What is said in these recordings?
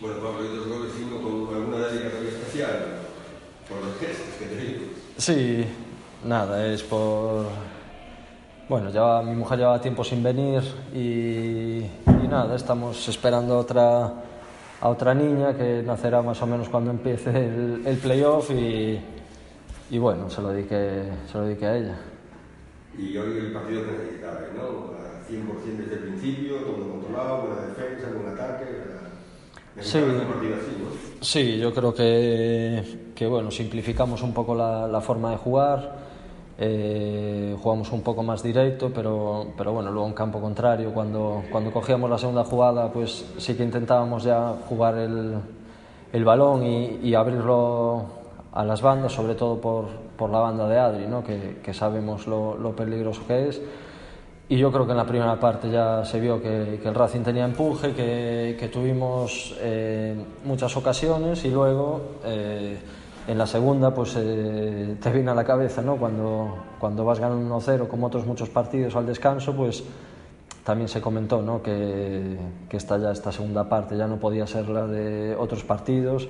Bueno, Pablo, hay dos goles, uno con alguna dedicatoria especial por los gestos que te digo. Sí, nada, es por... Bueno, ya mi mujer llevaba tiempo sin venir y, y nada, estamos esperando otra, a otra niña que nacerá más o menos cuando empiece el, el playoff y, y bueno, se lo, dediqué, se lo dediqué a ella. Y hoy el partido que necesitaba, ¿no? A 100% desde el principio, todo controlado, buena defensa, buen ataque. Sí. Sí, yo creo que, que bueno, simplificamos un poco la, la forma de jugar, eh, jugamos un poco más directo, pero, pero bueno, luego en campo contrario, cuando, cuando cogíamos la segunda jugada, pues sí que intentábamos ya jugar el, el balón y, y abrirlo a las bandas, sobre todo por, por la banda de Adri, ¿no? que, que sabemos lo, lo peligroso que es. Y yo creo que en la primera parte ya se vio que, que el Racing tenía empuje, que, que tuvimos eh, muchas ocasiones y luego eh, en la segunda pues eh, te viene a la cabeza, ¿no? Cuando, cuando vas ganando 1-0, como otros muchos partidos al descanso, pues también se comentó ¿no? que, que esta, ya, esta segunda parte ya no podía ser la de otros partidos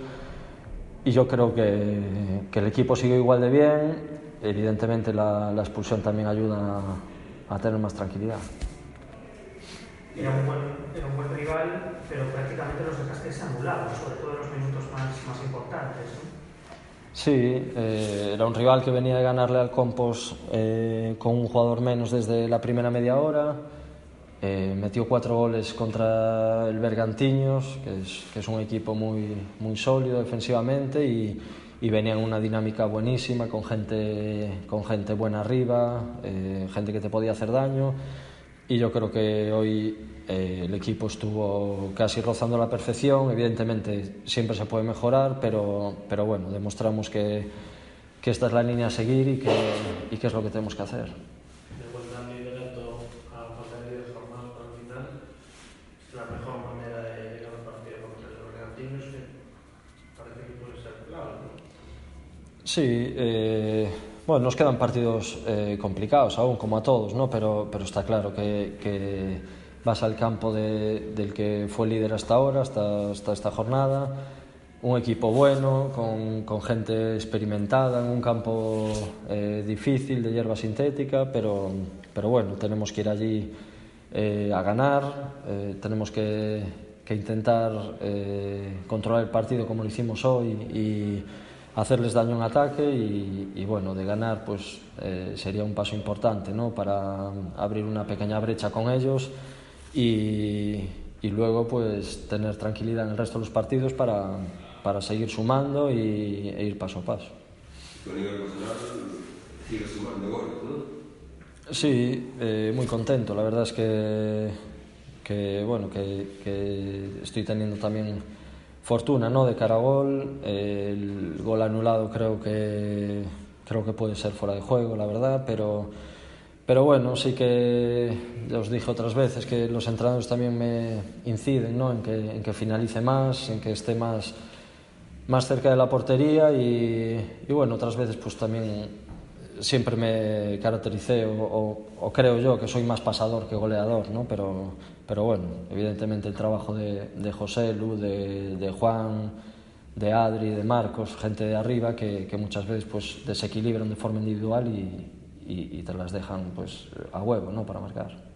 y yo creo que, que el equipo sigue igual de bien, evidentemente la, la expulsión también ayuda a, a tener más tranquilidad. Era un, buen, era un buen rival, pero prácticamente los dejaste anulados, sobre todo en los minutos más, más importantes. ¿no? Sí, eh, era un rival que venía de ganarle al Compos eh, con un jugador menos desde la primera media hora. Eh, metió cuatro goles contra el Bergantiños, que es, que es un equipo muy, muy sólido defensivamente y, y venía en una dinámica buenísima, con gente, con gente buena arriba, eh, gente que te podía hacer daño. Y yo creo que hoy eh, el equipo estuvo casi rozando la perfección. Evidentemente siempre se puede mejorar, pero, pero bueno, demostramos que, que esta es la línea a seguir y que, y que es lo que tenemos que hacer. Después de un liderato a falta de 10 jornadas para el final, es la mejor manera de al partido contra los Bergantinos, que parece que puede ser clave, ¿no? Sí, eh, bueno, nos quedan partidos eh, complicados aún, como a todos, ¿no? pero, pero está claro que, que vas al campo de, del que fue líder hasta ahora, hasta, hasta esta jornada, un equipo bueno, con, con gente experimentada, en un campo eh, difícil de hierba sintética, pero, pero bueno, tenemos que ir allí eh, a ganar, eh, tenemos que, que intentar eh, controlar el partido como lo hicimos hoy y hacerles daño en ataque y, y bueno, de ganar pues eh, sería un paso importante ¿no? para abrir una pequeña brecha con ellos y, y luego pues tener tranquilidad en el resto de los partidos para, para seguir sumando y, e ir paso a paso. Sigue sumando goles, ¿no? Sí, eh, muy contento. La verdad es que, que bueno, que, que estoy teniendo también fortuna, ¿no? De cara a gol. Eh, el gol anulado creo que creo que puede ser fuera de juego, la verdad, pero pero bueno, sí que os dije otras veces que los entrenadores también me inciden, ¿no? En que en que finalice más, en que esté más más cerca de la portería y, y bueno, otras veces pues también siempre me caractericé o, creo yo que soy más pasador que goleador, ¿no? pero, pero bueno, evidentemente el trabajo de, José, Lu, de, de, Juan, de Adri, de Marcos, gente de arriba que, que muchas veces pues, desequilibran de forma individual y, y, y te las dejan pues, a huevo ¿no? para marcar.